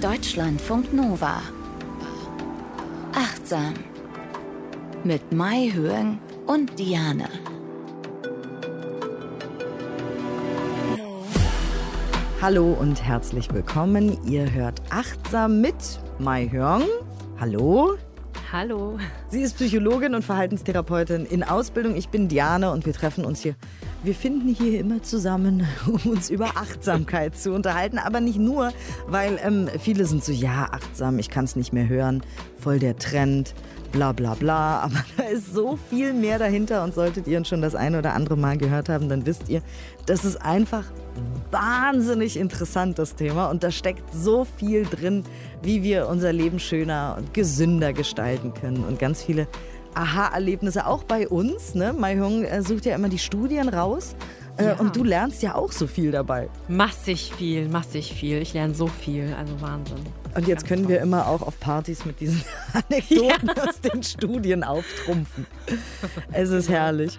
Deutschlandfunk Nova. Achtsam. Mit Mai Höhen und Diane. Hallo und herzlich willkommen. Ihr hört Achtsam mit Mai Hyung. Hallo. Hallo. Sie ist Psychologin und Verhaltenstherapeutin in Ausbildung. Ich bin Diane und wir treffen uns hier. Wir finden hier immer zusammen, um uns über Achtsamkeit zu unterhalten. Aber nicht nur, weil ähm, viele sind so, ja, achtsam, ich kann es nicht mehr hören, voll der Trend, bla bla bla. Aber da ist so viel mehr dahinter und solltet ihr schon das eine oder andere Mal gehört haben, dann wisst ihr, das ist einfach wahnsinnig interessant, das Thema. Und da steckt so viel drin, wie wir unser Leben schöner und gesünder gestalten können. Und ganz viele Aha-Erlebnisse auch bei uns. Ne? Mai Hung äh, sucht ja immer die Studien raus. Äh, ja. Und du lernst ja auch so viel dabei. Massig viel, massig viel. Ich lerne so viel, also Wahnsinn. Und jetzt Ganz können toll. wir immer auch auf Partys mit diesen Anekdoten ja. aus den Studien auftrumpfen. Es ist herrlich.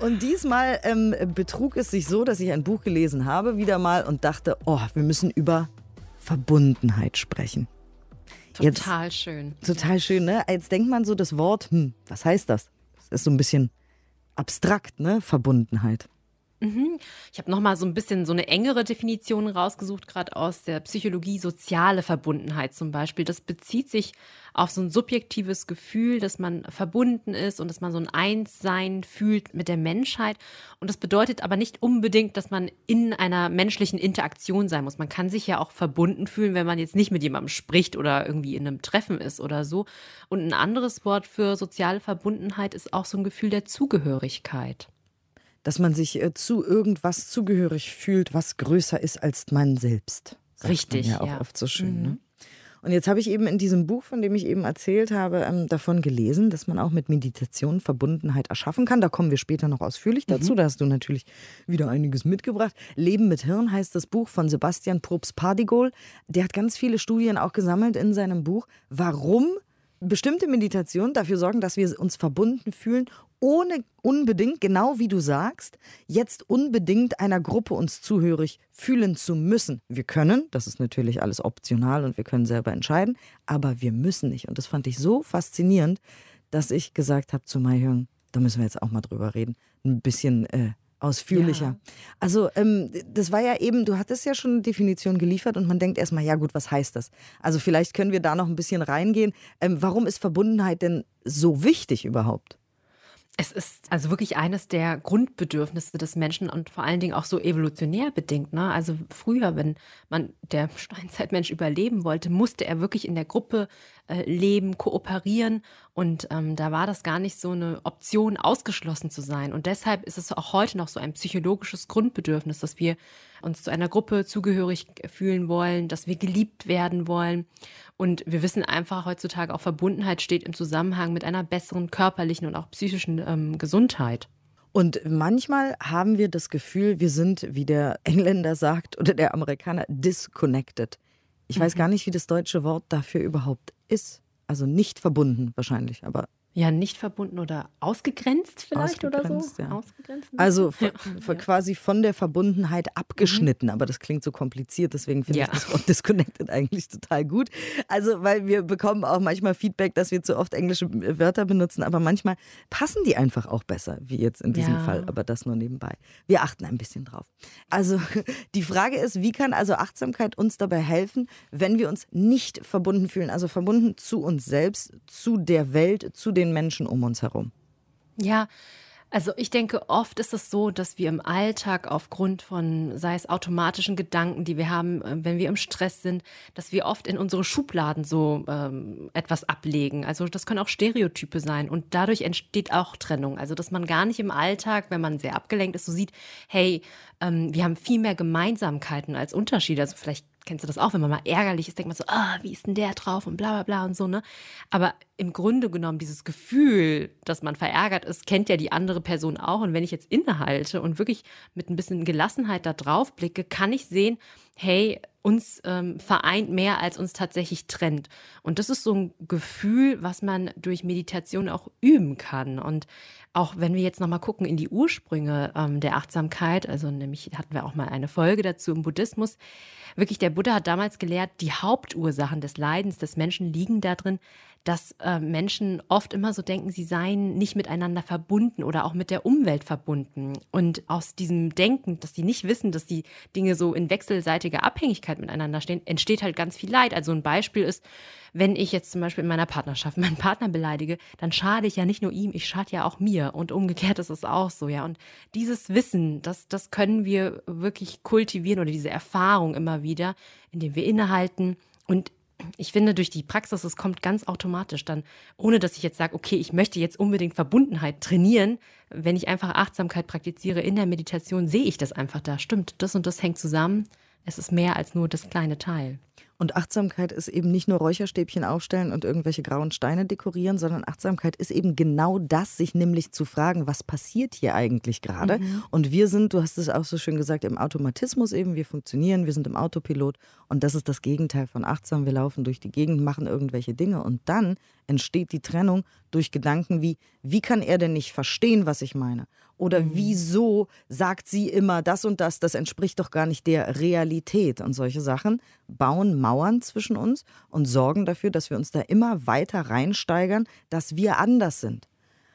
Und diesmal ähm, betrug es sich so, dass ich ein Buch gelesen habe, wieder mal, und dachte, oh, wir müssen über Verbundenheit sprechen. Total Jetzt, schön. Total schön, ne? Jetzt denkt man so das Wort, hm, was heißt das? Das ist so ein bisschen abstrakt, ne? Verbundenheit. Mhm. Ich habe noch mal so ein bisschen so eine engere Definition rausgesucht, gerade aus der Psychologie soziale Verbundenheit zum Beispiel. Das bezieht sich auf so ein subjektives Gefühl, dass man verbunden ist und dass man so ein Einssein fühlt mit der Menschheit. Und das bedeutet aber nicht unbedingt, dass man in einer menschlichen Interaktion sein muss. Man kann sich ja auch verbunden fühlen, wenn man jetzt nicht mit jemandem spricht oder irgendwie in einem Treffen ist oder so. Und ein anderes Wort für soziale Verbundenheit ist auch so ein Gefühl der Zugehörigkeit dass man sich äh, zu irgendwas zugehörig fühlt, was größer ist als man selbst. Richtig. Man ja, auch ja. oft so schön. Ne? Mhm. Ne? Und jetzt habe ich eben in diesem Buch, von dem ich eben erzählt habe, ähm, davon gelesen, dass man auch mit Meditation Verbundenheit erschaffen kann. Da kommen wir später noch ausführlich mhm. dazu. Mhm. Da hast du natürlich wieder einiges mitgebracht. Leben mit Hirn heißt das Buch von Sebastian Probst-Pardigol. Der hat ganz viele Studien auch gesammelt in seinem Buch, warum bestimmte Meditationen dafür sorgen, dass wir uns verbunden fühlen ohne unbedingt, genau wie du sagst, jetzt unbedingt einer Gruppe uns zuhörig fühlen zu müssen. Wir können, das ist natürlich alles optional und wir können selber entscheiden, aber wir müssen nicht. Und das fand ich so faszinierend, dass ich gesagt habe zu Mai Hyung, da müssen wir jetzt auch mal drüber reden, ein bisschen äh, ausführlicher. Ja. Also ähm, das war ja eben, du hattest ja schon eine Definition geliefert und man denkt erstmal, ja gut, was heißt das? Also vielleicht können wir da noch ein bisschen reingehen. Ähm, warum ist Verbundenheit denn so wichtig überhaupt? Es ist also wirklich eines der Grundbedürfnisse des Menschen und vor allen Dingen auch so evolutionär bedingt. Ne? Also früher, wenn man der Steinzeitmensch überleben wollte, musste er wirklich in der Gruppe äh, leben, kooperieren. Und ähm, da war das gar nicht so eine Option, ausgeschlossen zu sein. Und deshalb ist es auch heute noch so ein psychologisches Grundbedürfnis, dass wir uns zu einer Gruppe zugehörig fühlen wollen, dass wir geliebt werden wollen. Und wir wissen einfach heutzutage auch, Verbundenheit steht im Zusammenhang mit einer besseren körperlichen und auch psychischen ähm, Gesundheit. Und manchmal haben wir das Gefühl, wir sind, wie der Engländer sagt oder der Amerikaner, disconnected. Ich weiß mhm. gar nicht, wie das deutsche Wort dafür überhaupt ist. Also nicht verbunden wahrscheinlich, aber ja, nicht verbunden oder ausgegrenzt vielleicht ausgegrenzt, oder so? Ja. Ausgegrenzt. Also ja. quasi von der Verbundenheit abgeschnitten, mhm. aber das klingt so kompliziert, deswegen finde ja. ich das Wort disconnected eigentlich total gut. Also, weil wir bekommen auch manchmal Feedback, dass wir zu oft englische Wörter benutzen, aber manchmal passen die einfach auch besser, wie jetzt in diesem Fall, aber das nur nebenbei. Wir achten ein bisschen drauf. Also, die Frage ist, wie kann also Achtsamkeit uns dabei helfen, wenn wir uns nicht verbunden fühlen, also verbunden zu uns selbst, zu der Welt, zu den den Menschen um uns herum? Ja, also ich denke, oft ist es so, dass wir im Alltag aufgrund von, sei es automatischen Gedanken, die wir haben, äh, wenn wir im Stress sind, dass wir oft in unsere Schubladen so ähm, etwas ablegen. Also das können auch Stereotype sein und dadurch entsteht auch Trennung. Also dass man gar nicht im Alltag, wenn man sehr abgelenkt ist, so sieht, hey, ähm, wir haben viel mehr Gemeinsamkeiten als Unterschiede. Also vielleicht kennst du das auch, wenn man mal ärgerlich ist, denkt man so, ah, wie ist denn der drauf und bla bla bla und so, ne? Aber im Grunde genommen, dieses Gefühl, dass man verärgert ist, kennt ja die andere Person auch. Und wenn ich jetzt innehalte und wirklich mit ein bisschen Gelassenheit da drauf blicke, kann ich sehen, hey, uns ähm, vereint mehr, als uns tatsächlich trennt. Und das ist so ein Gefühl, was man durch Meditation auch üben kann. Und auch wenn wir jetzt nochmal gucken in die Ursprünge ähm, der Achtsamkeit, also nämlich hatten wir auch mal eine Folge dazu im Buddhismus, wirklich der Buddha hat damals gelehrt, die Hauptursachen des Leidens des Menschen liegen darin, dass äh, Menschen oft immer so denken, sie seien nicht miteinander verbunden oder auch mit der Umwelt verbunden. Und aus diesem Denken, dass sie nicht wissen, dass die Dinge so in wechselseitiger Abhängigkeit miteinander stehen, entsteht halt ganz viel Leid. Also ein Beispiel ist, wenn ich jetzt zum Beispiel in meiner Partnerschaft meinen Partner beleidige, dann schade ich ja nicht nur ihm, ich schade ja auch mir. Und umgekehrt ist es auch so, ja. Und dieses Wissen, das, das können wir wirklich kultivieren oder diese Erfahrung immer wieder, indem wir innehalten und ich finde, durch die Praxis, es kommt ganz automatisch dann, ohne dass ich jetzt sage, okay, ich möchte jetzt unbedingt Verbundenheit trainieren. Wenn ich einfach Achtsamkeit praktiziere in der Meditation, sehe ich das einfach da. Stimmt, das und das hängt zusammen. Es ist mehr als nur das kleine Teil. Und Achtsamkeit ist eben nicht nur Räucherstäbchen aufstellen und irgendwelche grauen Steine dekorieren, sondern Achtsamkeit ist eben genau das, sich nämlich zu fragen, was passiert hier eigentlich gerade? Mhm. Und wir sind, du hast es auch so schön gesagt, im Automatismus eben, wir funktionieren, wir sind im Autopilot und das ist das Gegenteil von achtsam. Wir laufen durch die Gegend, machen irgendwelche Dinge und dann entsteht die Trennung durch Gedanken wie, wie kann er denn nicht verstehen, was ich meine? Oder mhm. wieso sagt sie immer das und das, das entspricht doch gar nicht der Realität. Und solche Sachen bauen Mauern zwischen uns und sorgen dafür, dass wir uns da immer weiter reinsteigern, dass wir anders sind.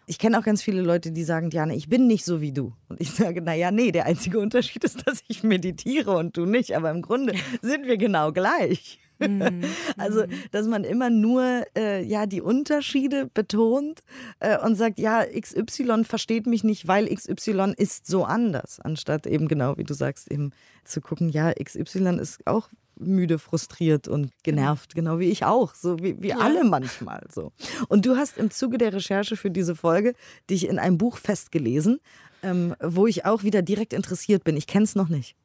Ich kenne auch ganz viele Leute, die sagen, Diane, ich bin nicht so wie du. Und ich sage, naja, nee, der einzige Unterschied ist, dass ich meditiere und du nicht. Aber im Grunde sind wir genau gleich. Mhm. Also, dass man immer nur äh, ja, die Unterschiede betont äh, und sagt, ja, XY versteht mich nicht, weil XY ist so anders, anstatt eben genau, wie du sagst, eben zu gucken, ja, XY ist auch müde, frustriert und genervt, genau wie ich auch, so wie, wie ja. alle manchmal so. Und du hast im Zuge der Recherche für diese Folge dich in einem Buch festgelesen, ähm, wo ich auch wieder direkt interessiert bin. Ich kenne es noch nicht.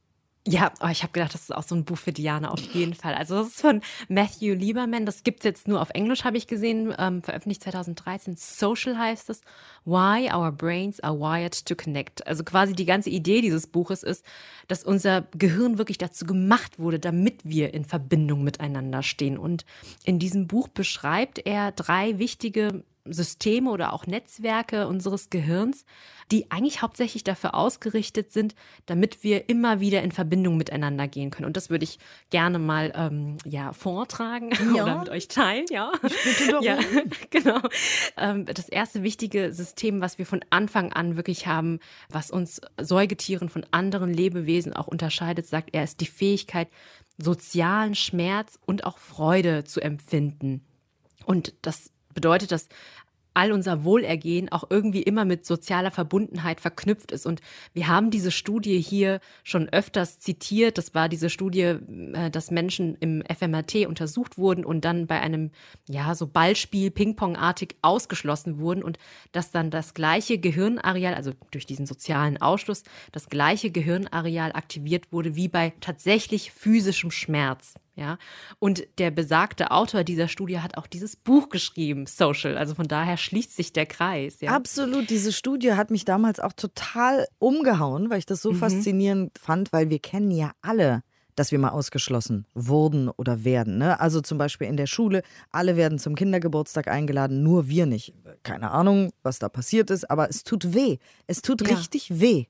Ja, oh, ich habe gedacht, das ist auch so ein Buch für Diana auf jeden Fall. Also das ist von Matthew Lieberman. Das gibt es jetzt nur auf Englisch, habe ich gesehen, ähm, veröffentlicht 2013. Social heißt es. Why Our Brains Are Wired to Connect. Also quasi die ganze Idee dieses Buches ist, dass unser Gehirn wirklich dazu gemacht wurde, damit wir in Verbindung miteinander stehen. Und in diesem Buch beschreibt er drei wichtige Systeme oder auch Netzwerke unseres Gehirns, die eigentlich hauptsächlich dafür ausgerichtet sind, damit wir immer wieder in Verbindung miteinander gehen können. Und das würde ich gerne mal ähm, ja, vortragen ja. oder mit euch teilen. Ja, ja genau. Ähm, das erste wichtige System, was wir von Anfang an wirklich haben, was uns Säugetieren von anderen Lebewesen auch unterscheidet, sagt er, ist die Fähigkeit, sozialen Schmerz und auch Freude zu empfinden. Und das bedeutet, dass all unser Wohlergehen auch irgendwie immer mit sozialer Verbundenheit verknüpft ist. Und wir haben diese Studie hier schon öfters zitiert. Das war diese Studie, äh, dass Menschen im FMRT untersucht wurden und dann bei einem, ja, so Ballspiel Ping-Pong-artig ausgeschlossen wurden und dass dann das gleiche Gehirnareal, also durch diesen sozialen Ausschluss, das gleiche Gehirnareal aktiviert wurde wie bei tatsächlich physischem Schmerz. Ja, und der besagte Autor dieser Studie hat auch dieses Buch geschrieben, Social. Also von daher schließt sich der Kreis. Ja? Absolut. Diese Studie hat mich damals auch total umgehauen, weil ich das so mhm. faszinierend fand, weil wir kennen ja alle dass wir mal ausgeschlossen wurden oder werden. Ne? Also zum Beispiel in der Schule, alle werden zum Kindergeburtstag eingeladen, nur wir nicht. Keine Ahnung, was da passiert ist, aber es tut weh. Es tut ja. richtig weh.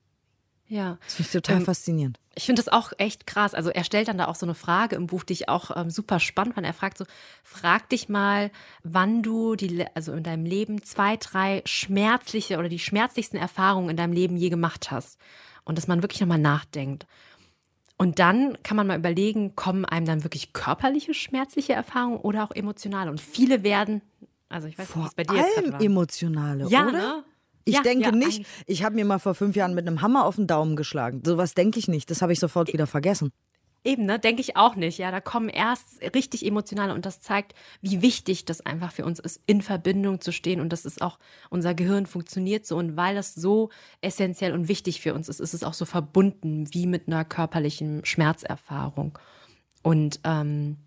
Ja. Das finde ich total ähm, faszinierend. Ich finde das auch echt krass. Also er stellt dann da auch so eine Frage im Buch, die ich auch ähm, super spannend fand. Er fragt so, frag dich mal, wann du die, also in deinem Leben zwei, drei schmerzliche oder die schmerzlichsten Erfahrungen in deinem Leben je gemacht hast. Und dass man wirklich nochmal nachdenkt. Und dann kann man mal überlegen, kommen einem dann wirklich körperliche, schmerzliche Erfahrungen oder auch emotionale? Und viele werden, also ich weiß Vor nicht, was bei dir jetzt allem war. emotionale, ja, oder? Ne? Ich ja, denke ja, nicht, ich habe mir mal vor fünf Jahren mit einem Hammer auf den Daumen geschlagen. Sowas denke ich nicht. Das habe ich sofort wieder vergessen. Eben, ne, denke ich auch nicht. Ja, da kommen erst richtig emotionale und das zeigt, wie wichtig das einfach für uns ist, in Verbindung zu stehen und das ist auch, unser Gehirn funktioniert so und weil das so essentiell und wichtig für uns ist, ist es auch so verbunden wie mit einer körperlichen Schmerzerfahrung. Und ähm,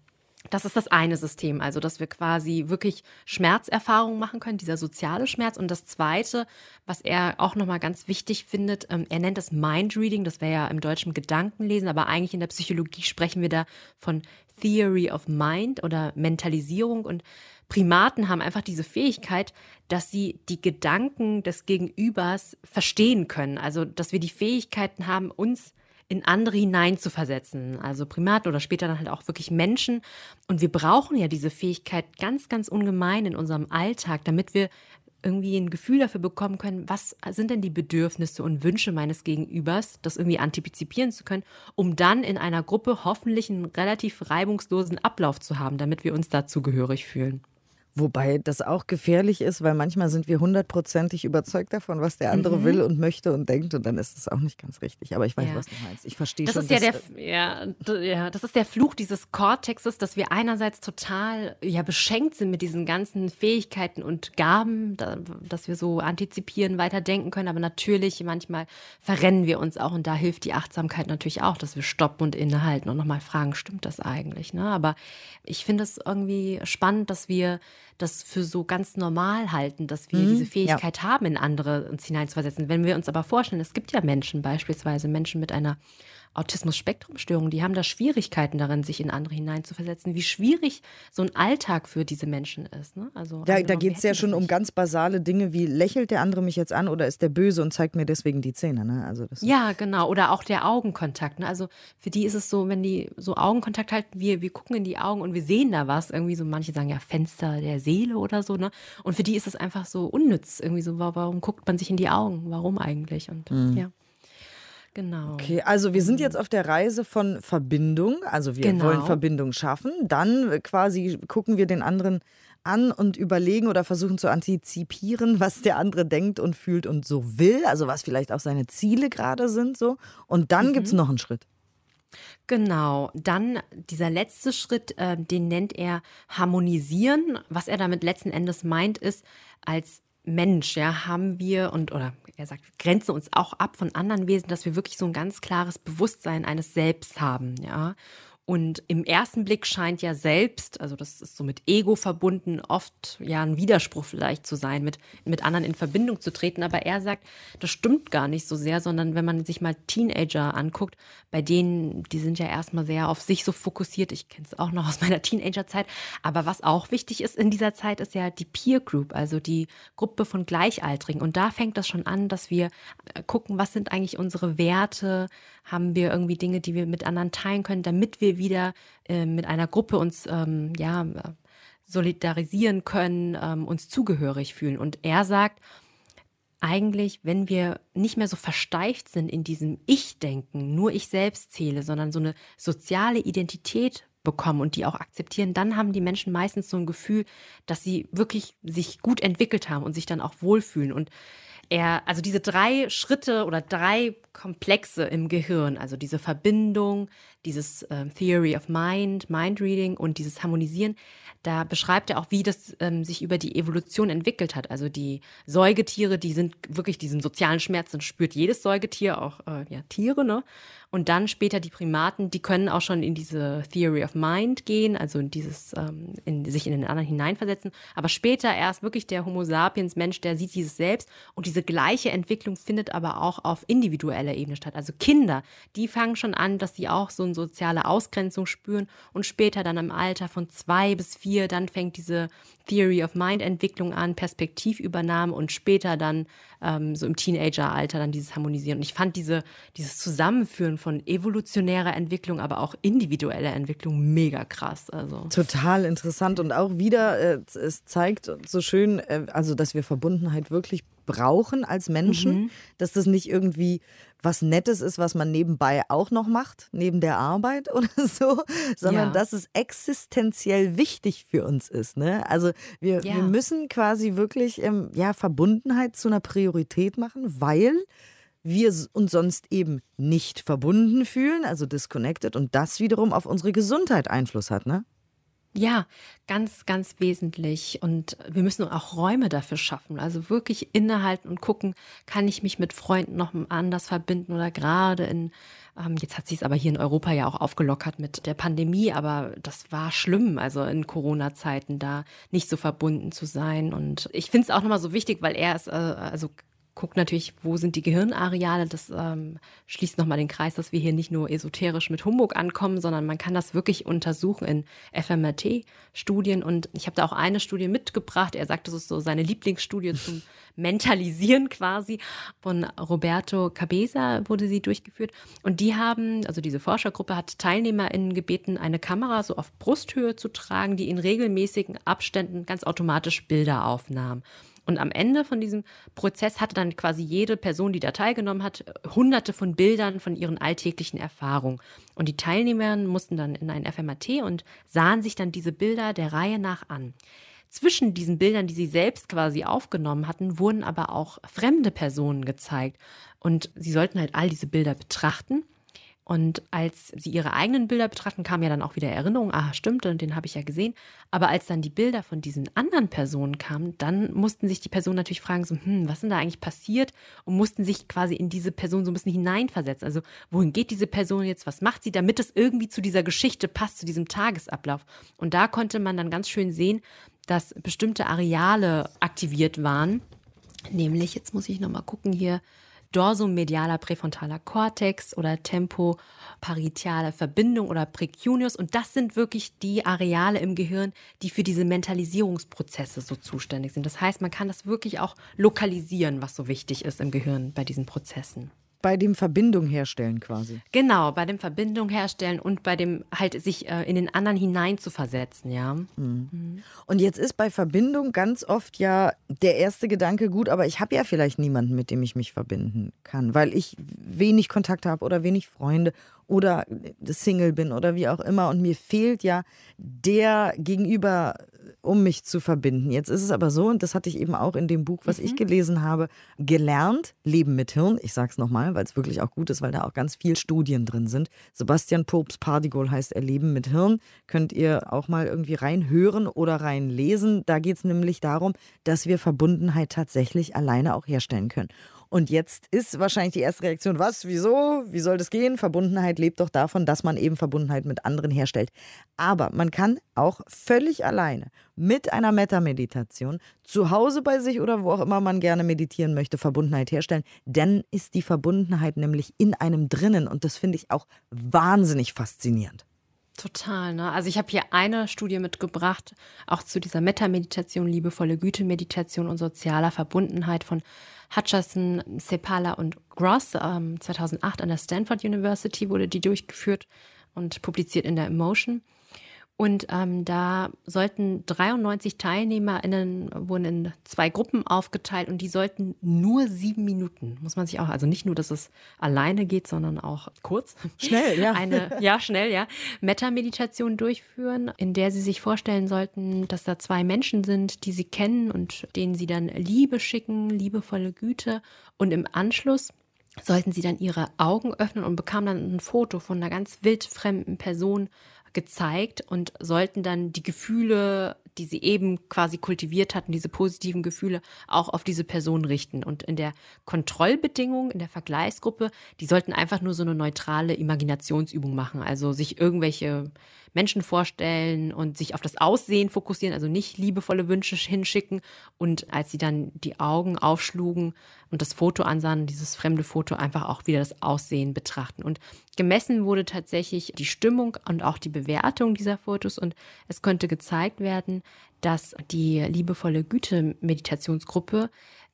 Das ist das eine System, also dass wir quasi wirklich Schmerzerfahrungen machen können, dieser soziale Schmerz. Und das zweite, was er auch nochmal ganz wichtig findet, ähm, er nennt das Mindreading, das wäre ja im Deutschen Gedankenlesen, aber eigentlich in der Psychologie sprechen wir da von Theory of Mind oder Mentalisierung. Und Primaten haben einfach diese Fähigkeit, dass sie die Gedanken des Gegenübers verstehen können. Also, dass wir die Fähigkeiten haben, uns in andere hineinzuversetzen. Also Primaten oder später dann halt auch wirklich Menschen. Und wir brauchen ja diese Fähigkeit ganz, ganz ungemein in unserem Alltag, damit wir irgendwie ein Gefühl dafür bekommen können, was sind denn die Bedürfnisse und Wünsche meines Gegenübers, das irgendwie antizipieren zu können, um dann in einer Gruppe hoffentlich einen relativ reibungslosen Ablauf zu haben, damit wir uns dazugehörig fühlen. Wobei das auch gefährlich ist, weil manchmal sind wir hundertprozentig überzeugt davon, was der andere mhm. will und möchte und denkt und dann ist es auch nicht ganz richtig. Aber ich weiß, ja. was du meinst. Ich verstehe das schon. Ist ja, der, ja, ja, das ist der Fluch dieses Cortexes, dass wir einerseits total ja, beschenkt sind mit diesen ganzen Fähigkeiten und Gaben, da, dass wir so antizipieren, weiterdenken können. Aber natürlich, manchmal verrennen wir uns auch und da hilft die Achtsamkeit natürlich auch, dass wir stoppen und innehalten und nochmal fragen, stimmt das eigentlich? Ne? Aber ich finde es irgendwie spannend, dass wir das für so ganz normal halten, dass wir mhm, diese Fähigkeit ja. haben, in andere uns hineinzuversetzen. Wenn wir uns aber vorstellen, es gibt ja Menschen, beispielsweise Menschen mit einer Autismus-Spektrum-Störungen, die haben da Schwierigkeiten darin, sich in andere hineinzuversetzen, wie schwierig so ein Alltag für diese Menschen ist. Ne? Also da, da geht es ja schon um ganz basale Dinge wie, lächelt der andere mich jetzt an oder ist der böse und zeigt mir deswegen die Zähne? Ne? Also ja, genau. Oder auch der Augenkontakt. Ne? Also für die ist es so, wenn die so Augenkontakt halten, wir, wir gucken in die Augen und wir sehen da was. Irgendwie so, manche sagen ja Fenster der Seele oder so. Ne? Und für die ist es einfach so unnütz. Irgendwie so, warum guckt man sich in die Augen? Warum eigentlich? Und mhm. ja. Genau. Okay, also wir sind jetzt auf der Reise von Verbindung, also wir genau. wollen Verbindung schaffen. Dann quasi gucken wir den anderen an und überlegen oder versuchen zu antizipieren, was der andere denkt und fühlt und so will, also was vielleicht auch seine Ziele gerade sind so. Und dann mhm. gibt es noch einen Schritt. Genau, dann dieser letzte Schritt, äh, den nennt er harmonisieren. Was er damit letzten Endes meint, ist, als Mensch, ja, haben wir und oder er sagt, grenzen uns auch ab von anderen Wesen, dass wir wirklich so ein ganz klares Bewusstsein eines Selbst haben, ja. Und im ersten Blick scheint ja selbst, also das ist so mit Ego verbunden, oft ja ein Widerspruch vielleicht zu sein, mit, mit anderen in Verbindung zu treten. Aber er sagt, das stimmt gar nicht so sehr, sondern wenn man sich mal Teenager anguckt, bei denen, die sind ja erstmal sehr auf sich so fokussiert. Ich kenne es auch noch aus meiner Teenagerzeit. Aber was auch wichtig ist in dieser Zeit, ist ja die Peer Group, also die Gruppe von Gleichaltrigen. Und da fängt das schon an, dass wir äh, gucken, was sind eigentlich unsere Werte, haben wir irgendwie Dinge, die wir mit anderen teilen können, damit wir wieder äh, mit einer Gruppe uns ähm, ja solidarisieren können, ähm, uns zugehörig fühlen. Und er sagt, eigentlich, wenn wir nicht mehr so versteift sind in diesem Ich-Denken, nur ich selbst zähle, sondern so eine soziale Identität bekommen und die auch akzeptieren, dann haben die Menschen meistens so ein Gefühl, dass sie wirklich sich gut entwickelt haben und sich dann auch wohlfühlen. Und er, also diese drei Schritte oder drei Komplexe im Gehirn, also diese Verbindung, dieses äh, Theory of Mind, Mind Reading und dieses Harmonisieren, da beschreibt er auch, wie das ähm, sich über die Evolution entwickelt hat. Also die Säugetiere, die sind wirklich diesen sozialen Schmerz, den spürt jedes Säugetier, auch äh, ja, Tiere, ne? Und dann später die Primaten, die können auch schon in diese Theory of Mind gehen, also in dieses, ähm, in, sich in den anderen hineinversetzen. Aber später erst wirklich der Homo sapiens Mensch, der sieht dieses selbst und diese gleiche Entwicklung findet aber auch auf individueller Ebene statt. Also Kinder, die fangen schon an, dass sie auch so eine soziale Ausgrenzung spüren und später dann im Alter von zwei bis vier, dann fängt diese Theory of Mind Entwicklung an, Perspektivübernahme und später dann ähm, so im Teenageralter dann dieses Harmonisieren. Und ich fand diese, dieses Zusammenführen von evolutionärer Entwicklung, aber auch individueller Entwicklung mega krass. Also. Total interessant und auch wieder, äh, es zeigt so schön, äh, also dass wir Verbundenheit wirklich brauchen als Menschen, mhm. dass das nicht irgendwie was Nettes ist, was man nebenbei auch noch macht, neben der Arbeit oder so, sondern ja. dass es existenziell wichtig für uns ist. Ne? Also wir, ja. wir müssen quasi wirklich ähm, ja, Verbundenheit zu einer Priorität machen, weil wir uns sonst eben nicht verbunden fühlen, also disconnected und das wiederum auf unsere Gesundheit Einfluss hat, ne? Ja, ganz, ganz wesentlich. Und wir müssen auch Räume dafür schaffen. Also wirklich innehalten und gucken, kann ich mich mit Freunden noch anders verbinden oder gerade in, ähm, jetzt hat sich es aber hier in Europa ja auch aufgelockert mit der Pandemie, aber das war schlimm, also in Corona-Zeiten da nicht so verbunden zu sein. Und ich finde es auch nochmal so wichtig, weil er ist, äh, also guckt natürlich, wo sind die Gehirnareale. Das ähm, schließt nochmal den Kreis, dass wir hier nicht nur esoterisch mit Humbug ankommen, sondern man kann das wirklich untersuchen in FMRT-Studien. Und ich habe da auch eine Studie mitgebracht. Er sagt, das ist so seine Lieblingsstudie zum Mentalisieren quasi. Von Roberto Cabeza wurde sie durchgeführt. Und die haben, also diese Forschergruppe hat TeilnehmerInnen gebeten, eine Kamera so auf Brusthöhe zu tragen, die in regelmäßigen Abständen ganz automatisch Bilder aufnahm. Und am Ende von diesem Prozess hatte dann quasi jede Person, die da teilgenommen hat, hunderte von Bildern von ihren alltäglichen Erfahrungen. Und die Teilnehmer mussten dann in ein FMAT und sahen sich dann diese Bilder der Reihe nach an. Zwischen diesen Bildern, die sie selbst quasi aufgenommen hatten, wurden aber auch fremde Personen gezeigt. Und sie sollten halt all diese Bilder betrachten und als sie ihre eigenen Bilder betrachten, kam ja dann auch wieder Erinnerung, ah, stimmt, und den habe ich ja gesehen. Aber als dann die Bilder von diesen anderen Personen kamen, dann mussten sich die Personen natürlich fragen, so, hm, was ist denn da eigentlich passiert? Und mussten sich quasi in diese Person so ein bisschen hineinversetzen. Also, wohin geht diese Person jetzt? Was macht sie, damit es irgendwie zu dieser Geschichte passt, zu diesem Tagesablauf? Und da konnte man dann ganz schön sehen, dass bestimmte Areale aktiviert waren. Nämlich, jetzt muss ich nochmal gucken hier, dorsomedialer präfrontaler Kortex oder tempoparitiale Verbindung oder Precuneus. Und das sind wirklich die Areale im Gehirn, die für diese Mentalisierungsprozesse so zuständig sind. Das heißt, man kann das wirklich auch lokalisieren, was so wichtig ist im Gehirn bei diesen Prozessen bei dem Verbindung herstellen quasi. Genau, bei dem Verbindung herstellen und bei dem halt sich äh, in den anderen hinein zu versetzen, ja. Mhm. Mhm. Und jetzt ist bei Verbindung ganz oft ja der erste Gedanke gut, aber ich habe ja vielleicht niemanden, mit dem ich mich verbinden kann, weil ich wenig Kontakt habe oder wenig Freunde oder Single bin oder wie auch immer und mir fehlt ja der gegenüber um mich zu verbinden. Jetzt ist es aber so, und das hatte ich eben auch in dem Buch, was mhm. ich gelesen habe, gelernt, Leben mit Hirn. Ich sage es nochmal, weil es wirklich auch gut ist, weil da auch ganz viel Studien drin sind. Sebastian Popes Pardigol heißt Erleben mit Hirn. Könnt ihr auch mal irgendwie reinhören oder reinlesen. Da geht es nämlich darum, dass wir Verbundenheit tatsächlich alleine auch herstellen können. Und jetzt ist wahrscheinlich die erste Reaktion, was, wieso, wie soll das gehen? Verbundenheit lebt doch davon, dass man eben Verbundenheit mit anderen herstellt. Aber man kann auch völlig alleine mit einer Metameditation zu Hause bei sich oder wo auch immer man gerne meditieren möchte, Verbundenheit herstellen. Dann ist die Verbundenheit nämlich in einem drinnen und das finde ich auch wahnsinnig faszinierend. Total, ne? Also ich habe hier eine Studie mitgebracht, auch zu dieser Metameditation, liebevolle Güte-Meditation und sozialer Verbundenheit von Hutcherson, Sepala und Gross. Ähm, 2008 an der Stanford University wurde die durchgeführt und publiziert in der Emotion. Und ähm, da sollten 93 TeilnehmerInnen wurden in zwei Gruppen aufgeteilt und die sollten nur sieben Minuten, muss man sich auch, also nicht nur, dass es alleine geht, sondern auch kurz. Schnell, ja. Eine, ja, schnell, ja. Meta-Meditation durchführen, in der sie sich vorstellen sollten, dass da zwei Menschen sind, die sie kennen und denen sie dann Liebe schicken, liebevolle Güte. Und im Anschluss sollten sie dann ihre Augen öffnen und bekamen dann ein Foto von einer ganz wildfremden Person gezeigt und sollten dann die Gefühle, die sie eben quasi kultiviert hatten, diese positiven Gefühle auch auf diese Person richten. Und in der Kontrollbedingung, in der Vergleichsgruppe, die sollten einfach nur so eine neutrale Imaginationsübung machen, also sich irgendwelche Menschen vorstellen und sich auf das Aussehen fokussieren, also nicht liebevolle Wünsche hinschicken. Und als sie dann die Augen aufschlugen und das Foto ansahen, dieses fremde Foto, einfach auch wieder das Aussehen betrachten. Und gemessen wurde tatsächlich die Stimmung und auch die Bewertung dieser Fotos. Und es konnte gezeigt werden, dass die liebevolle Güte-Meditationsgruppe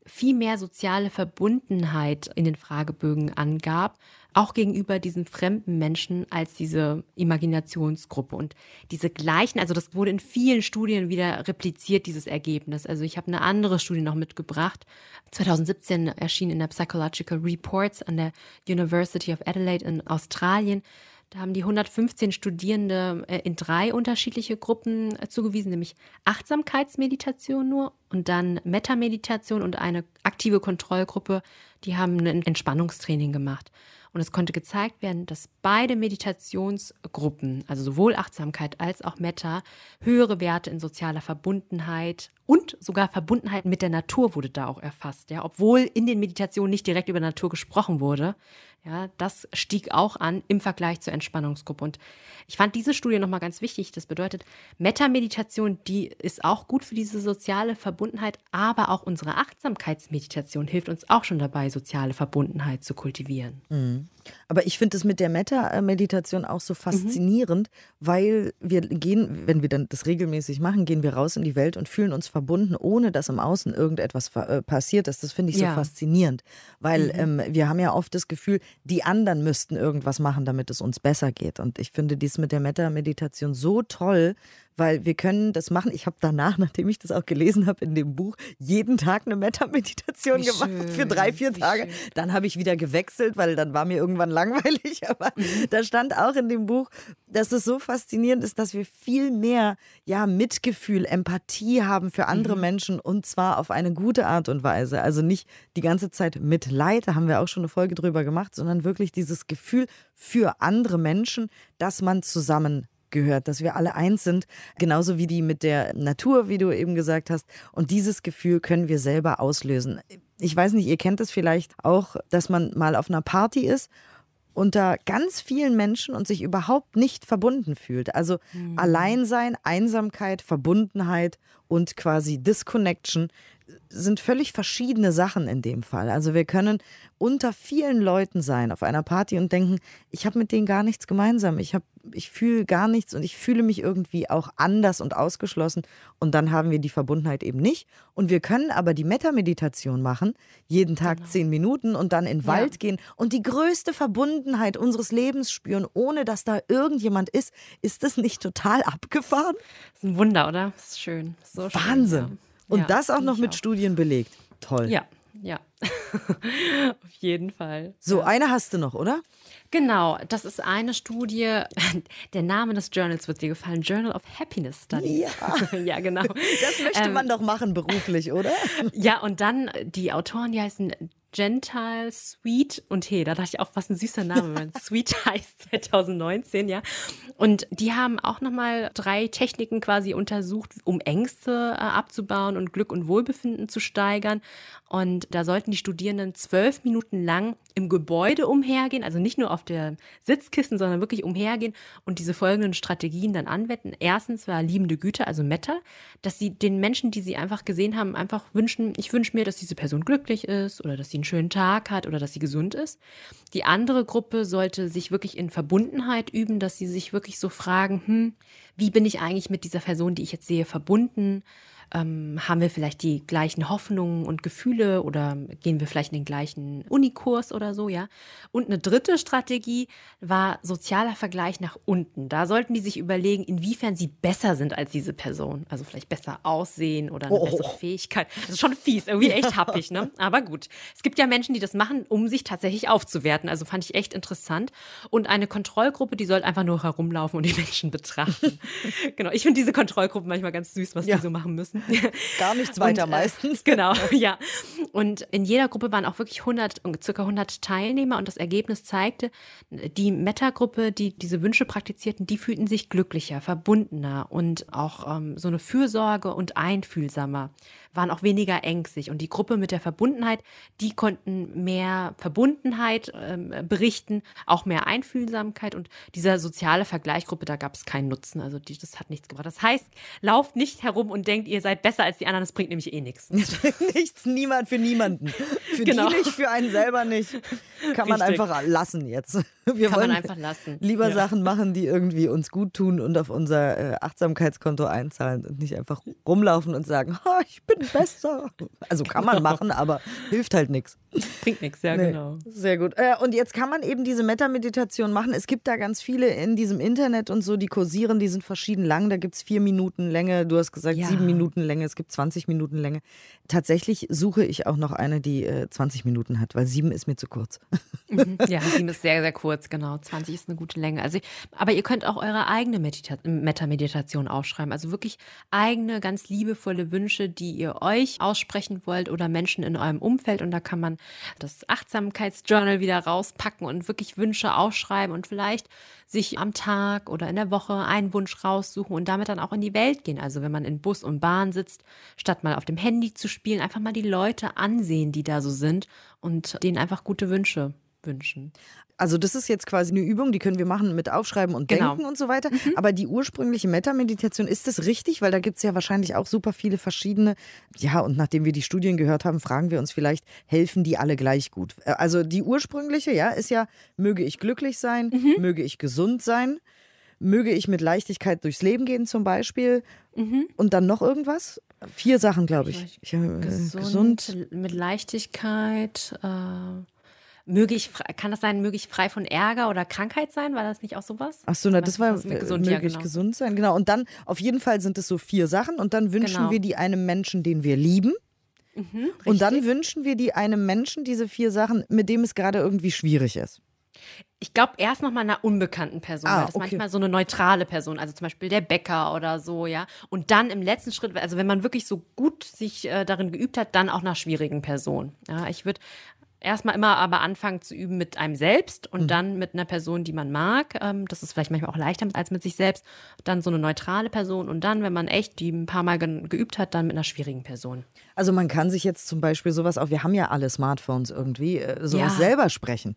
viel mehr soziale Verbundenheit in den Fragebögen angab auch gegenüber diesen fremden Menschen als diese Imaginationsgruppe. Und diese gleichen, also das wurde in vielen Studien wieder repliziert, dieses Ergebnis. Also ich habe eine andere Studie noch mitgebracht. 2017 erschien in der Psychological Reports an der University of Adelaide in Australien. Da haben die 115 Studierende äh, in drei unterschiedliche Gruppen äh, zugewiesen, nämlich Achtsamkeitsmeditation nur und dann Metameditation und eine aktive Kontrollgruppe, die haben ein Entspannungstraining gemacht. Und es konnte gezeigt werden, dass beide Meditationsgruppen, also sowohl Achtsamkeit als auch Metta, höhere Werte in sozialer Verbundenheit und sogar Verbundenheit mit der Natur wurde da auch erfasst. Ja, obwohl in den Meditationen nicht direkt über Natur gesprochen wurde, ja, das stieg auch an im Vergleich zur Entspannungsgruppe. Und ich fand diese Studie nochmal ganz wichtig. Das bedeutet, Metta-Meditation, die ist auch gut für diese soziale Verbundenheit, aber auch unsere Achtsamkeitsmeditation hilft uns auch schon dabei, soziale Verbundenheit zu kultivieren. Mhm. Aber ich finde es mit der Metta-Meditation auch so faszinierend, mhm. weil wir gehen, wenn wir dann das regelmäßig machen, gehen wir raus in die Welt und fühlen uns verbunden, ohne dass im Außen irgendetwas äh, passiert ist. Das finde ich so ja. faszinierend, weil mhm. ähm, wir haben ja oft das Gefühl, die anderen müssten irgendwas machen, damit es uns besser geht. Und ich finde dies mit der Metta-Meditation so toll, weil wir können das machen. Ich habe danach, nachdem ich das auch gelesen habe in dem Buch, jeden Tag eine Metta-Meditation gemacht schön, für drei, vier Tage. Schön. Dann habe ich wieder gewechselt, weil dann war mir irgendwann langweilig. Aber mhm. da stand auch in dem Buch, dass es so faszinierend ist, dass wir viel mehr ja, Mitgefühl, Empathie haben für andere mhm. Menschen und zwar auf eine gute Art und Weise. Also nicht die ganze Zeit Mitleid, da haben wir auch schon eine Folge drüber gemacht, sondern wirklich dieses Gefühl für andere Menschen, dass man zusammen gehört, dass wir alle eins sind, genauso wie die mit der Natur, wie du eben gesagt hast. Und dieses Gefühl können wir selber auslösen. Ich weiß nicht, ihr kennt es vielleicht auch, dass man mal auf einer Party ist unter ganz vielen Menschen und sich überhaupt nicht verbunden fühlt. Also mhm. Alleinsein, Einsamkeit, Verbundenheit und quasi Disconnection sind völlig verschiedene Sachen in dem Fall. Also wir können unter vielen Leuten sein auf einer Party und denken, ich habe mit denen gar nichts gemeinsam. Ich, ich fühle gar nichts und ich fühle mich irgendwie auch anders und ausgeschlossen. Und dann haben wir die Verbundenheit eben nicht. Und wir können aber die Metta-Meditation machen, jeden Tag genau. zehn Minuten und dann in den Wald ja. gehen und die größte Verbundenheit unseres Lebens spüren, ohne dass da irgendjemand ist. Ist das nicht total abgefahren? Das ist ein Wunder, oder? Das ist schön. So Wahnsinn. Schön, ja. Und ja, das auch noch mit auch. Studien belegt. Toll. Ja, ja. Auf jeden Fall. So, ja. eine hast du noch, oder? Genau, das ist eine Studie. Der Name des Journals wird dir gefallen: Journal of Happiness Studies. Ja, ja genau. Das möchte ähm, man doch machen beruflich, oder? Ja, und dann die Autoren, die heißen Gentile, Sweet und He. Da dachte ich auch, was ein süßer Name, wenn Sweet heißt 2019, ja. Und die haben auch nochmal drei Techniken quasi untersucht, um Ängste äh, abzubauen und Glück und Wohlbefinden zu steigern. Und da sollten die Studierenden zwölf Minuten lang im Gebäude umhergehen, also nicht nur auf der Sitzkissen, sondern wirklich umhergehen und diese folgenden Strategien dann anwenden. Erstens war liebende Güte, also Metta, dass sie den Menschen, die sie einfach gesehen haben, einfach wünschen, ich wünsche mir, dass diese Person glücklich ist oder dass sie einen schönen Tag hat oder dass sie gesund ist. Die andere Gruppe sollte sich wirklich in Verbundenheit üben, dass sie sich wirklich so fragen, hm, wie bin ich eigentlich mit dieser Person, die ich jetzt sehe, verbunden? Ähm, haben wir vielleicht die gleichen Hoffnungen und Gefühle oder gehen wir vielleicht in den gleichen Unikurs oder so, ja? Und eine dritte Strategie war sozialer Vergleich nach unten. Da sollten die sich überlegen, inwiefern sie besser sind als diese Person. Also vielleicht besser aussehen oder eine oh. bessere Fähigkeit. Das ist schon fies, irgendwie echt happig, ne? Aber gut. Es gibt ja Menschen, die das machen, um sich tatsächlich aufzuwerten. Also fand ich echt interessant. Und eine Kontrollgruppe, die soll einfach nur herumlaufen und die Menschen betrachten. genau. Ich finde diese Kontrollgruppen manchmal ganz süß, was ja. die so machen müssen. Gar nichts weiter und, äh, meistens. Genau, ja. Und in jeder Gruppe waren auch wirklich 100, circa 100 Teilnehmer und das Ergebnis zeigte, die Meta-Gruppe, die diese Wünsche praktizierten, die fühlten sich glücklicher, verbundener und auch ähm, so eine Fürsorge und einfühlsamer waren auch weniger ängstlich. Und die Gruppe mit der Verbundenheit, die konnten mehr Verbundenheit ähm, berichten, auch mehr Einfühlsamkeit. Und dieser soziale Vergleichgruppe, da gab es keinen Nutzen. Also die, das hat nichts gebracht. Das heißt, lauft nicht herum und denkt, ihr seid besser als die anderen. Das bringt nämlich eh nichts. nichts, niemand für niemanden. Für genau. die nicht, für einen selber nicht. Kann man Richtig. einfach lassen jetzt. Wir Kann wollen einfach lassen. lieber ja. Sachen machen, die irgendwie uns gut tun und auf unser äh, Achtsamkeitskonto einzahlen und nicht einfach rumlaufen und sagen, ich bin besser. Also kann man genau. machen, aber hilft halt nichts. Bringt nichts, ja, nee. genau. Sehr gut. Äh, und jetzt kann man eben diese Metta-Meditation machen. Es gibt da ganz viele in diesem Internet und so, die kursieren, die sind verschieden lang. Da gibt es vier Minuten Länge, du hast gesagt ja. sieben Minuten Länge, es gibt 20 Minuten Länge. Tatsächlich suche ich auch noch eine, die äh, 20 Minuten hat, weil sieben ist mir zu kurz. Mhm. Ja, sieben ist sehr, sehr kurz kurz, genau. 20 ist eine gute Länge. Also, aber ihr könnt auch eure eigene Meta-Meditation aufschreiben. Also wirklich eigene, ganz liebevolle Wünsche, die ihr euch aussprechen wollt oder Menschen in eurem Umfeld. Und da kann man das Achtsamkeitsjournal wieder rauspacken und wirklich Wünsche aufschreiben und vielleicht sich am Tag oder in der Woche einen Wunsch raussuchen und damit dann auch in die Welt gehen. Also wenn man in Bus und Bahn sitzt, statt mal auf dem Handy zu spielen, einfach mal die Leute ansehen, die da so sind und denen einfach gute Wünsche wünschen. Also das ist jetzt quasi eine Übung, die können wir machen mit Aufschreiben und genau. Denken und so weiter. Mhm. Aber die ursprüngliche Meta-Meditation, ist das richtig? Weil da gibt es ja wahrscheinlich auch super viele verschiedene. Ja, und nachdem wir die Studien gehört haben, fragen wir uns vielleicht, helfen die alle gleich gut? Äh, also die ursprüngliche, ja, ist ja, möge ich glücklich sein, mhm. möge ich gesund sein, möge ich mit Leichtigkeit durchs Leben gehen zum Beispiel. Mhm. Und dann noch irgendwas? Vier Sachen, glaube ich. ich äh, gesund, gesund, mit Leichtigkeit. Äh Möge ich, kann das sein, möge ich frei von Ärger oder Krankheit sein? War das nicht auch sowas? Ach so, na, das war gesund, möge ja, genau. gesund sein. Genau. Und dann, auf jeden Fall sind es so vier Sachen. Und dann wünschen genau. wir die einem Menschen, den wir lieben. Mhm, und dann wünschen wir die einem Menschen diese vier Sachen, mit dem es gerade irgendwie schwierig ist. Ich glaube erst noch mal einer unbekannten Person, ah, das ist okay. manchmal so eine neutrale Person, also zum Beispiel der Bäcker oder so, ja. Und dann im letzten Schritt, also wenn man wirklich so gut sich äh, darin geübt hat, dann auch nach schwierigen Personen. Ja, ich würde erstmal immer aber anfangen zu üben mit einem selbst und mhm. dann mit einer Person, die man mag. Ähm, das ist vielleicht manchmal auch leichter als mit sich selbst. Dann so eine neutrale Person und dann, wenn man echt die ein paar Mal geübt hat, dann mit einer schwierigen Person. Also man kann sich jetzt zum Beispiel sowas auch, wir haben ja alle Smartphones irgendwie, äh, sowas ja. selber sprechen.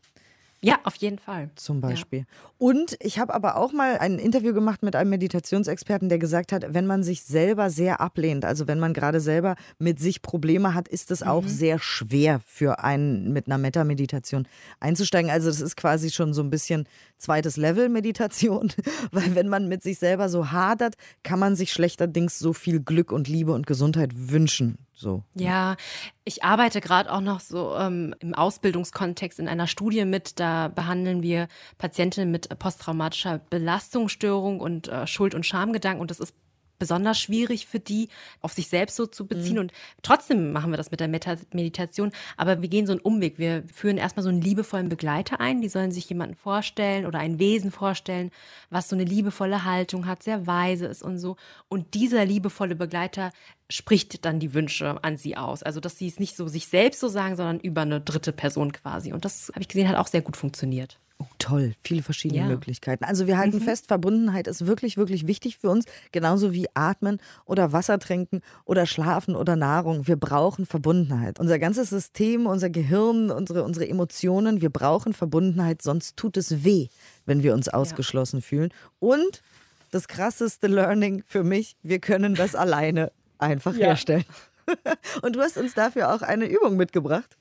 Ja, auf jeden Fall. Zum Beispiel. Ja. Und ich habe aber auch mal ein Interview gemacht mit einem Meditationsexperten, der gesagt hat, wenn man sich selber sehr ablehnt, also wenn man gerade selber mit sich Probleme hat, ist es mhm. auch sehr schwer für einen mit einer Meta-Meditation einzusteigen. Also das ist quasi schon so ein bisschen zweites Level Meditation, weil wenn man mit sich selber so hadert, kann man sich schlechterdings so viel Glück und Liebe und Gesundheit wünschen. So. Ja, ich arbeite gerade auch noch so ähm, im Ausbildungskontext in einer Studie mit. Da behandeln wir Patientinnen mit posttraumatischer Belastungsstörung und äh, Schuld- und Schamgedanken. Und das ist besonders schwierig für die, auf sich selbst so zu beziehen. Mhm. Und trotzdem machen wir das mit der Meta Meditation. Aber wir gehen so einen Umweg. Wir führen erstmal so einen liebevollen Begleiter ein. Die sollen sich jemanden vorstellen oder ein Wesen vorstellen, was so eine liebevolle Haltung hat, sehr weise ist und so. Und dieser liebevolle Begleiter spricht dann die Wünsche an sie aus. Also, dass sie es nicht so sich selbst so sagen, sondern über eine dritte Person quasi. Und das habe ich gesehen, hat auch sehr gut funktioniert. Oh, toll, viele verschiedene ja. Möglichkeiten. Also wir halten mhm. fest, Verbundenheit ist wirklich, wirklich wichtig für uns, genauso wie Atmen oder Wasser trinken oder Schlafen oder Nahrung. Wir brauchen Verbundenheit. Unser ganzes System, unser Gehirn, unsere, unsere Emotionen, wir brauchen Verbundenheit, sonst tut es weh, wenn wir uns ausgeschlossen ja. fühlen. Und das krasseste Learning für mich, wir können das alleine einfach ja. herstellen. Und du hast uns dafür auch eine Übung mitgebracht.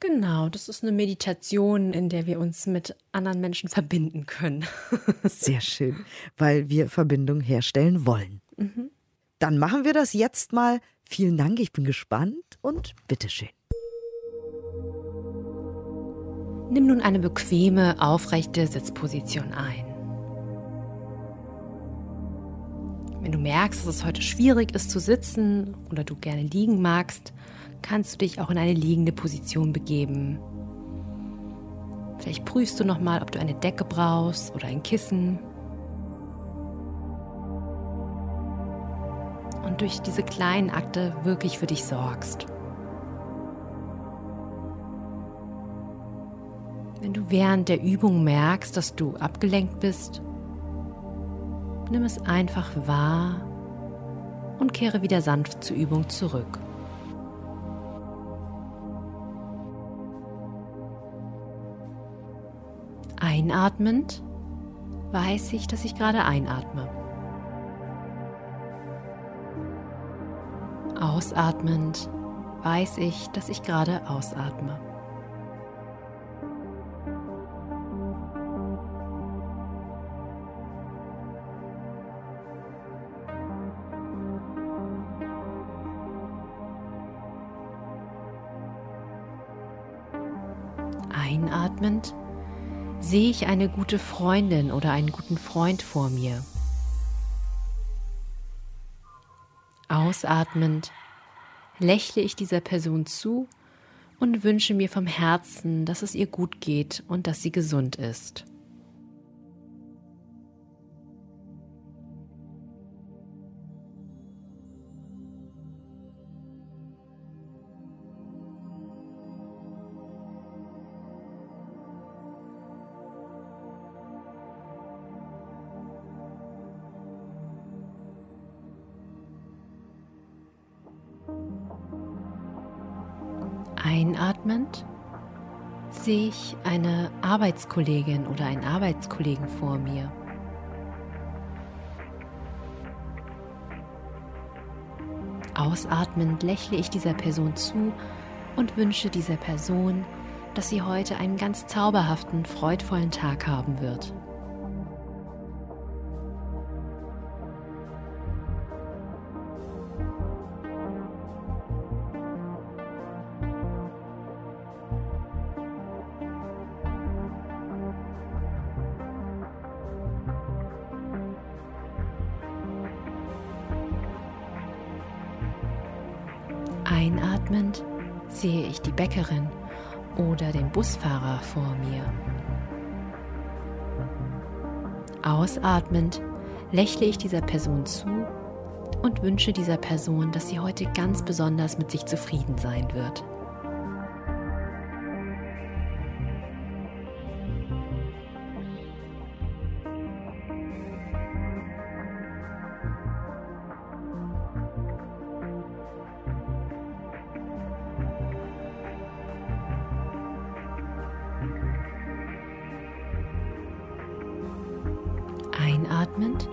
Genau, das ist eine Meditation, in der wir uns mit anderen Menschen verbinden können. Sehr schön, weil wir Verbindung herstellen wollen. Mhm. Dann machen wir das jetzt mal. Vielen Dank, ich bin gespannt und bitteschön. Nimm nun eine bequeme, aufrechte Sitzposition ein. Wenn du merkst, dass es heute schwierig ist zu sitzen oder du gerne liegen magst, kannst du dich auch in eine liegende Position begeben. Vielleicht prüfst du nochmal, ob du eine Decke brauchst oder ein Kissen. Und durch diese kleinen Akte wirklich für dich sorgst. Wenn du während der Übung merkst, dass du abgelenkt bist, nimm es einfach wahr und kehre wieder sanft zur Übung zurück. Einatmend weiß ich, dass ich gerade einatme. Ausatmend weiß ich, dass ich gerade ausatme. Einatmend sehe ich eine gute Freundin oder einen guten Freund vor mir. Ausatmend lächle ich dieser Person zu und wünsche mir vom Herzen, dass es ihr gut geht und dass sie gesund ist. Sehe ich eine Arbeitskollegin oder einen Arbeitskollegen vor mir. Ausatmend lächle ich dieser Person zu und wünsche dieser Person, dass sie heute einen ganz zauberhaften, freudvollen Tag haben wird. Bäckerin oder den Busfahrer vor mir. Ausatmend lächle ich dieser Person zu und wünsche dieser Person, dass sie heute ganz besonders mit sich zufrieden sein wird. Einatmend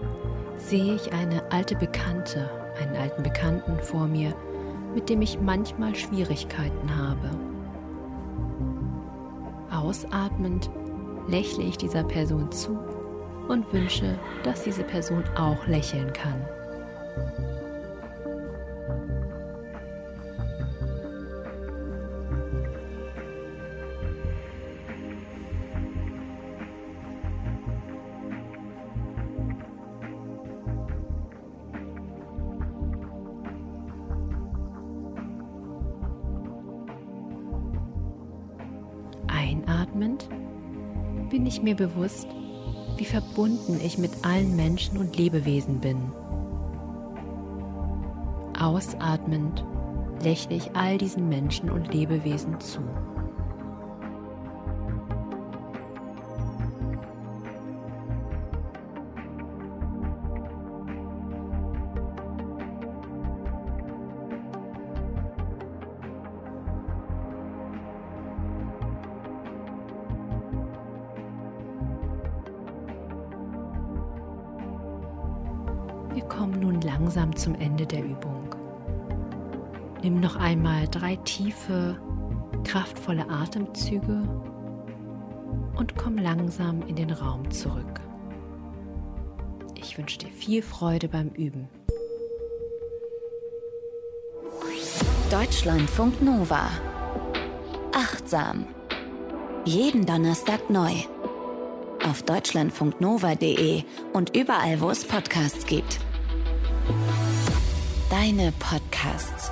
sehe ich eine alte Bekannte, einen alten Bekannten vor mir, mit dem ich manchmal Schwierigkeiten habe. Ausatmend lächle ich dieser Person zu und wünsche, dass diese Person auch lächeln kann. Bewusst, wie verbunden ich mit allen Menschen und Lebewesen bin. Ausatmend lächle ich all diesen Menschen und Lebewesen zu. Kommen nun langsam zum Ende der Übung. Nimm noch einmal drei tiefe, kraftvolle Atemzüge und komm langsam in den Raum zurück. Ich wünsche dir viel Freude beim Üben. Deutschlandfunk Nova. Achtsam. Jeden Donnerstag neu. Auf deutschlandfunknova.de und überall, wo es Podcasts gibt. Deine Podcasts.